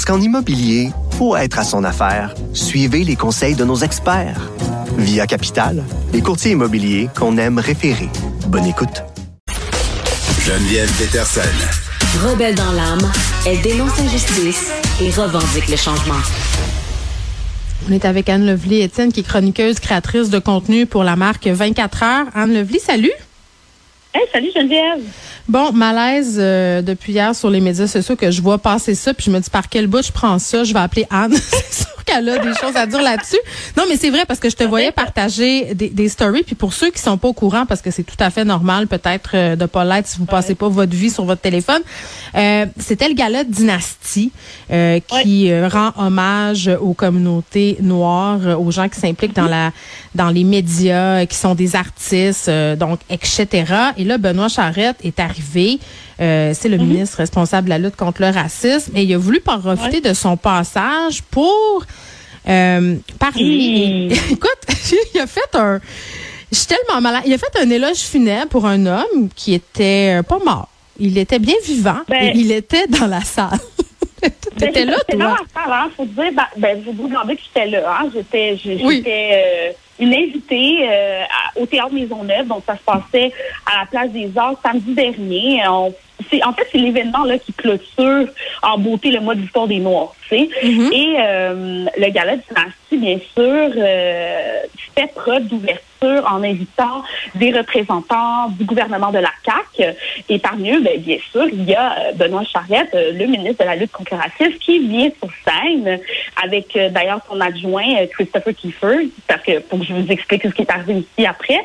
Parce qu'en immobilier, pour être à son affaire, suivez les conseils de nos experts. Via Capital, les courtiers immobiliers qu'on aime référer. Bonne écoute. Geneviève Peterson. Rebelle dans l'âme, elle dénonce l'injustice et revendique le changement. On est avec Anne Lovely Étienne, qui est chroniqueuse, créatrice de contenu pour la marque 24 heures. Anne Lovely, salut. Hey, salut Geneviève. Bon, malaise euh, depuis hier sur les médias sociaux que je vois passer ça, puis je me dis par quel bout je prends ça, je vais appeler Anne. qu'elle a des choses à dire là-dessus. Non, mais c'est vrai parce que je te voyais partager des, des stories, puis pour ceux qui sont pas au courant, parce que c'est tout à fait normal peut-être euh, de pas l'être si vous passez pas votre vie sur votre téléphone, euh, c'était le gala de Dynastie euh, qui euh, rend hommage aux communautés noires, euh, aux gens qui s'impliquent dans la dans les médias, qui sont des artistes, euh, donc etc. Et là, Benoît Charette est arrivé. Euh, c'est le ministre responsable de la lutte contre le racisme et il a voulu profiter de son passage pour euh, parler. Mmh. Écoute, il a fait un. Je suis tellement malade. Il a fait un éloge funèbre pour un homme qui était euh, pas mort. Il était bien vivant Ben- et il était dans la salle. T'étais là, C'était dans toi? la salle, hein, faut dire, ben, ben, je vous demandais que j'étais là, hein. J'étais, Oui. j'étais euh, une invitée euh, à- au Théâtre Maisonneuve, donc ça se passait à la Place des Arts samedi dernier. On- c'est, en fait, c'est l'événement là qui clôture en beauté le mois de l'histoire des Noirs, tu sais. Mhm. Et euh, le gala de Dynastie, bien sûr, euh, fait preuve d'ouverture en invitant des représentants du gouvernement de la CAQ. Et parmi eux, ben, bien sûr, il y a euh, Benoît Charette, euh, le ministre de la lutte contre le racisme, qui vient sur scène avec euh, d'ailleurs son adjoint Christopher Kiefer, parce que pour que je vous explique ce qui est arrivé ici après,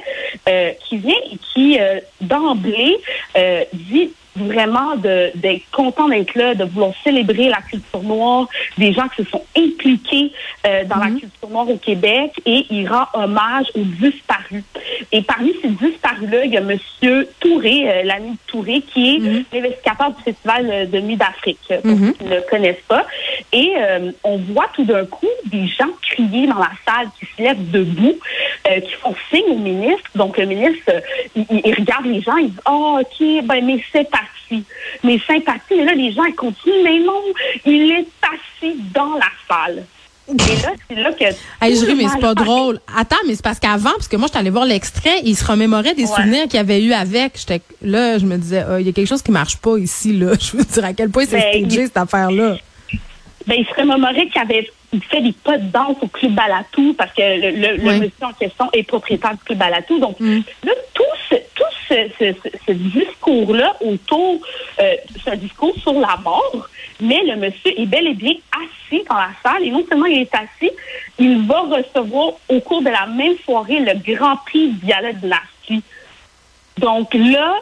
euh, qui vient et qui euh, d'emblée euh, dit vraiment de- d'être content d'être là, de vouloir célébrer la culture noire, des gens qui se sont impliqués euh, dans la culture noire au Québec et il rend hommage aux disparus. Et parmi ces disparus-là, il y a Monsieur Touré, euh, l'ami de Touré, qui est l'investigateur du Festival euh, de Nuit d'Afrique, pour Mhm. ceux qui ne le connaissent pas. Et euh, on voit tout d'un coup des gens crier dans la salle, qui se lèvent debout, euh, qui font signe au ministre. Donc le ministre, euh, il, regarde les gens, il dit « Oh, OK, ben mes sympathies, mes sympathies. » Mais là, les gens, ils continuent. Mais non, il est assis dans la salle. Et là, c'est là que... Hey, je ris, mais c'est pas drôle. Attends, mais c'est parce qu'avant, parce que moi, je suis allée voir l'extrait, il se remémorait des Ouais. souvenirs qu'il avait eu avec. J'étais là, je me disais, Ah, il y a quelque chose qui marche pas ici, là. Je veux dire à quel point c'est Ben, stagé, cette affaire-là? Ben, il se remémorait qu'il avait fait des pas de danse au Club Balatou parce que le, le, le Oui. monsieur en question est propriétaire du Club Balatou. Donc, Mm. là, tout ce, discours-là autour, euh, c'est un discours sur la mort, mais le monsieur est bel et bien assis dans la salle et non seulement il est assis, il va recevoir au cours de la même soirée le Grand Prix Gala de Dynastie. Donc là,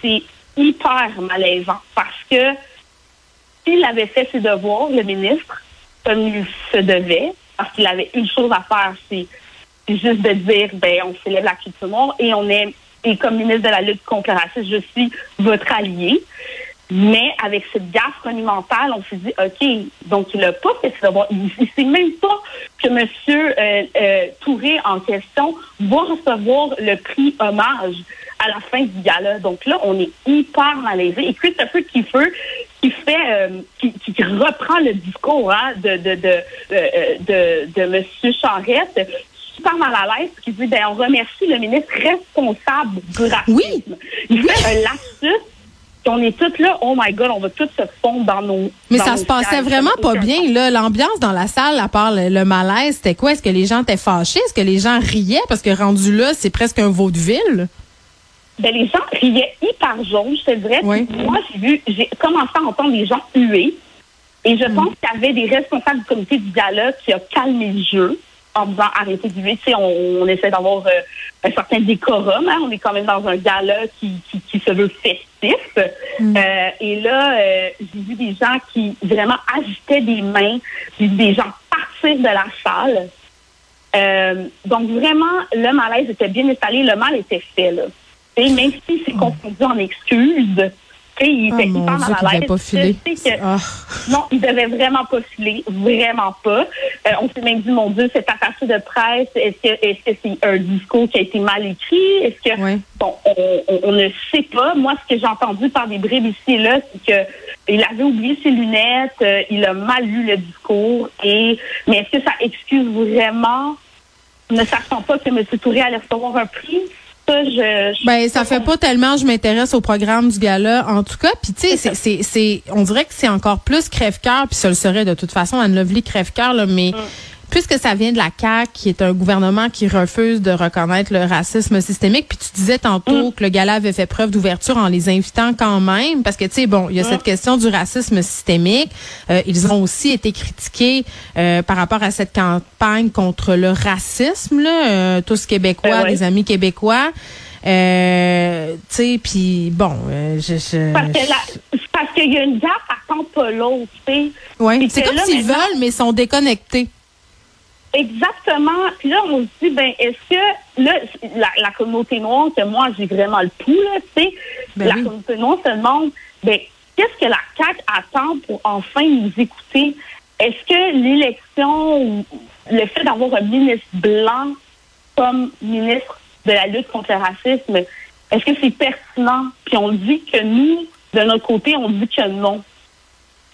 c'est hyper malaisant parce que s'il avait fait ses devoirs, le ministre, comme il se devait, parce qu'il avait une chose à faire, c'est juste de dire, ben, on célèbre la culture noire et on est, et comme ministre de la lutte contre le racisme, je suis votre allié. Mais avec cette gaffe monumentale, on s'est dit, OK, donc il n'a pas fait devoirs. Il ne sait même pas que M. Euh, euh, Touré en question va recevoir le prix hommage à la fin du gala. Donc là, on est hyper malaisé. Et Christopher Kiefer, qui fait, euh, qui, qui reprend le discours hein, de, M. Charette, super mal à l'aise, qui dit, ben, on remercie le ministre responsable du racisme. Oui. Il fait un lapsus. puis On est tous là, oh my God, on va tous se fondre dans nos. Mais dans ça nos se passait vraiment pas bien, là. L'ambiance dans la salle, à part le, le malaise, c'était quoi? Est-ce que les gens étaient fâchés? Est-ce que les gens riaient? Parce que rendu là, c'est presque un vaudeville. Ben, les gens riaient hyper jaune, je te dirais. Oui. Moi, j'ai vu, j'ai commencé à entendre les gens huer. Et Mm. je pense qu'il y avait des responsables du comité du dialogue qui a calmé le jeu en disant arrêtez huer. Tu sais, on, on essaie d'avoir euh, un certain décorum. Hein. On est quand même dans un gala qui, qui, qui se veut festif. Euh, et là, euh, j'ai vu des gens qui vraiment agitaient des mains. J'ai vu des gens partir de la salle. Donc vraiment, le malaise était bien installé, le mal était fait. Là. Et même si c'est confondu en excuses, tu sais, il Oh était mon hyper mal à l'aise. pas que- Ah. non, il devait vraiment pas filer, vraiment pas. Euh, on s'est même dit, mon Dieu, cet attaché de presse, est-ce que est-ce que c'est un discours qui a été mal écrit? Est-ce que bon, on, on- on ne sait pas. Moi, ce que j'ai entendu par des bribes ici et là, c'est que il avait oublié ses lunettes, euh, il a mal lu le discours. Et mais est-ce que ça excuse vraiment, ne sachant pas que M. Touré allait recevoir un prix? Ça, je, je- Ben, ça fait pas tellement, je m'intéresse au programme du gala, en tout cas. Puis, tu sais, c'est, c'est, c'est, on dirait que c'est encore plus crève-cœur, puis ça le serait de toute façon, Anne Lovely crève-cœur, là, mais puisque ça vient de la CAQ, qui est un gouvernement qui refuse de reconnaître le racisme systémique, puis tu disais tantôt que le gala avait fait preuve d'ouverture en les invitant quand même, parce que, tu sais, bon, il y a cette question du racisme systémique. Euh, ils ont aussi été critiqués euh, par rapport à cette campagne contre le racisme, là, euh, tous québécois, Ben ouais. des amis québécois. Euh, tu sais, puis bon, euh, je, je- parce que la- parce qu'il y a une gaffe à temps pas l'autre, tu sais. Puis c'est comme s'ils veulent, mais ils sont déconnectés. Exactement. Puis là, on se dit, ben, est-ce que là, la, la communauté noire, que moi, j'ai vraiment le pouls, là, tu sais, Ben la oui. communauté noire se demande, ben, qu'est-ce que la CAQ attend pour enfin nous écouter? Est-ce que l'élection ou le fait d'avoir un ministre blanc comme ministre de la lutte contre le racisme, est-ce que c'est pertinent? Puis on dit que nous, de notre côté, on dit que non.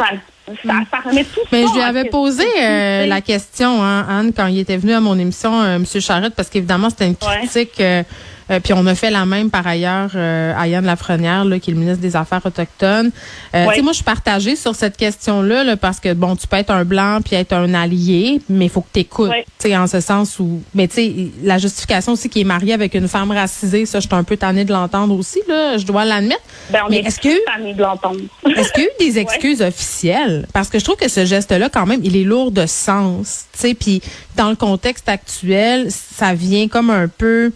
Ça, ça, ça remet tout Mais ça je lui avais posé euh, la question, hein, Anne, quand il était venu à mon émission, euh, M. Charrette, parce qu'évidemment, c'était une critique. euh, euh, puis on a fait la même par ailleurs euh, à Yann Lafrenière, là, qui est le ministre des Affaires autochtones. Euh, sais, moi, je suis partagée sur cette question-là, là, parce que bon, tu peux être un blanc puis être un allié, mais il faut que tu écoutes. Ouais. Tu sais, en ce sens où, mais tu sais, la justification aussi qui est marié avec une femme racisée, ça, je suis un peu tannée de l'entendre aussi, là, je dois l'admettre. Ben, mais est est-ce qu'il y a eu tanné de l'entendre. est-ce qu'il y a eu des excuses officielles? Parce que je trouve que ce geste-là, quand même, il est lourd de sens. Tu sais, puis dans le contexte actuel, ça vient comme un peu.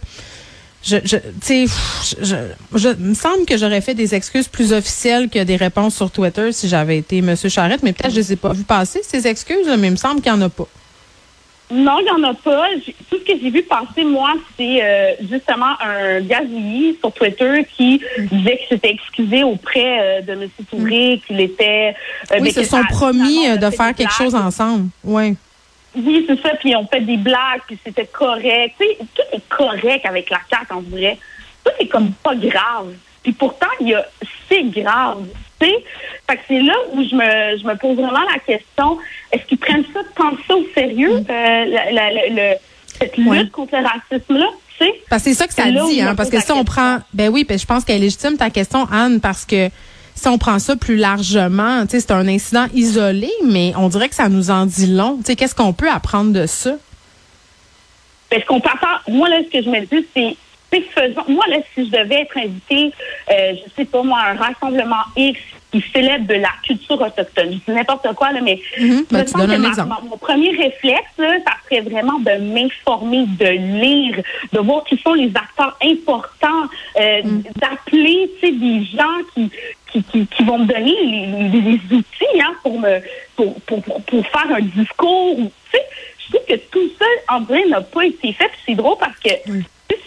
Je, je, tu sais, pff, je, je, je- il me semble que j'aurais fait des excuses plus officielles que des réponses sur Twitter si j'avais été M. Charrette, mais peut-être je les ai pas vues passer, ces excuses, mais il me semble qu'il n'y en a pas. Non, il n'y en a pas. Tout ce que j'ai vu passer, moi, c'est euh, justement un gazouillis sur Twitter qui disait qu'il s'était excusé auprès euh, de M. Touré, qu'il était... euh, Oui, ils se que sont promis euh, de faire quelque chose ensemble. Oui. Oui, c'est ça. Puis on fait des blagues, puis c'était correct. Tout est correct avec la carte, en vrai. Tout est comme pas grave. Puis pourtant, il y a c'est grave. Tu sais, fait que c'est là où je me, je me pose vraiment la question est-ce qu'ils prennent ça tant ça au sérieux, euh, la- la- la- le- cette lutte Mm. Ouais. contre le racisme-là? Tu sais? Parce que c'est ça que ça dit, hein, parce que si on prend, ben oui, ben je pense qu'elle est légitime ta question, Anne, parce que si on prend ça plus largement, c'est un incident isolé, mais on dirait que ça nous en dit long. Qu'est-ce qu'on peut apprendre de ça? Parce qu'on peut attendre- moi, là, ce que je me dis, c'est, faisons. Moi, là, si je devais être invitée, euh, je sais pas, moi, à un rassemblement X qui célèbre de la culture autochtone, je dis n'importe quoi, là, mais Mhm. Ben, je tu sens donnes que ma- ma- mon premier réflexe, là, ça serait vraiment de m'informer, de lire, de voir qui sont les acteurs importants, euh, Mm. d'appeler, tu sais, des gens qui, qui, qui, vont me donner les, outils, hein, pour me, pour, pour, pour, faire un discours, ou, tu sais, je trouve que tout ça, en vrai, n'a pas été fait. C'est drôle parce que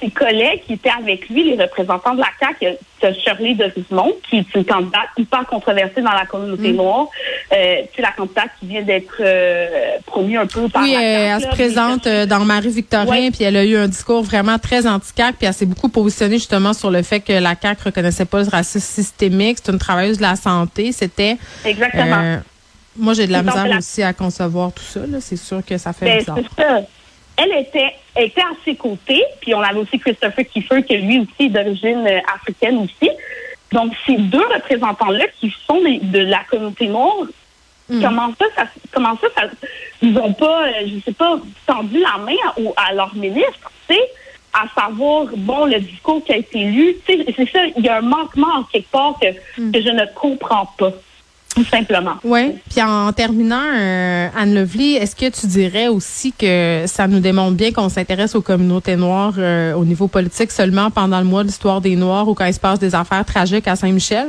ses collègues qui étaient avec lui, les représentants de la CAQ, Shirley de Rismond, qui est une candidate hyper controversée dans la communauté noire. Euh, sais, la candidate qui vient d'être euh, promue un peu par Oui, la CAQ, elle se présente euh, dans Marie-Victorin, Ouais. puis elle a eu un discours vraiment très anti-CAQ, puis elle s'est beaucoup positionnée justement sur le fait que la CAQ reconnaissait pas le racisme systémique. C'est une travailleuse de la santé. C'était... Exactement. euh, moi, j'ai de la misère aussi à concevoir tout ça. C'est sûr que ça fait Ben, bizarre. c'est ça. Elle était, était à ses côtés, puis on avait aussi Christopher Kiefer, qui lui aussi est d'origine euh, africaine aussi. Donc, ces deux représentants-là qui sont des- de la communauté noire, Mm. comment ça, ça, comment ça, ça- ils ont pas, euh, je sais pas, tendu la main à, à leur ministre, tu sais, à savoir, bon, le discours qui a été lu, tu sais, c'est ça, il y a un manquement en quelque part que, Mm. que je ne comprends pas. Tout simplement. Oui. Puis en terminant, euh, Anne Lovely, est-ce que tu dirais aussi que ça nous démontre bien qu'on s'intéresse aux communautés noires euh, au niveau politique seulement pendant le mois de l'histoire des Noirs ou quand il se passe des affaires tragiques à Saint-Michel?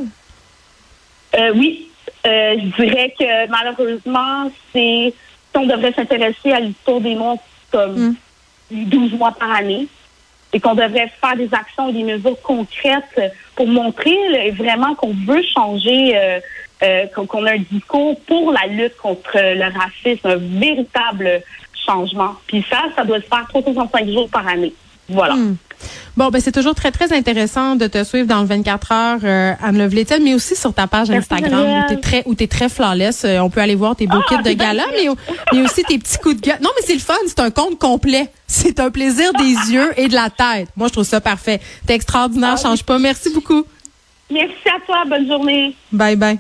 Euh, oui, je dirais que malheureusement, c'est on devrait s'intéresser à l'histoire des Noirs comme 12 mois par année et qu'on devrait faire des actions des mesures concrètes pour montrer là, vraiment qu'on veut changer, euh, qu'on a un discours pour la lutte contre le racisme, un véritable changement. Puis ça, ça doit se faire 365 jours par année. Voilà. Hmm. Bon, ben c'est toujours très, très intéressant de te suivre dans le 24 heures, euh, Anne Lovely-Étienne, mais aussi sur ta page Merci, Instagram où Geneviève. t'es très, où très flawless. Euh, on peut aller voir tes beaux Ah, kits de c'est gala, mais aussi tes petits coups de gueule. Non, mais c'est le fun, c'est un compte complet. C'est un plaisir des yeux et de la tête. Moi, je trouve ça parfait. T'es extraordinaire, Ah, change pas. Merci beaucoup. Merci à toi. Bonne journée. Bye bye.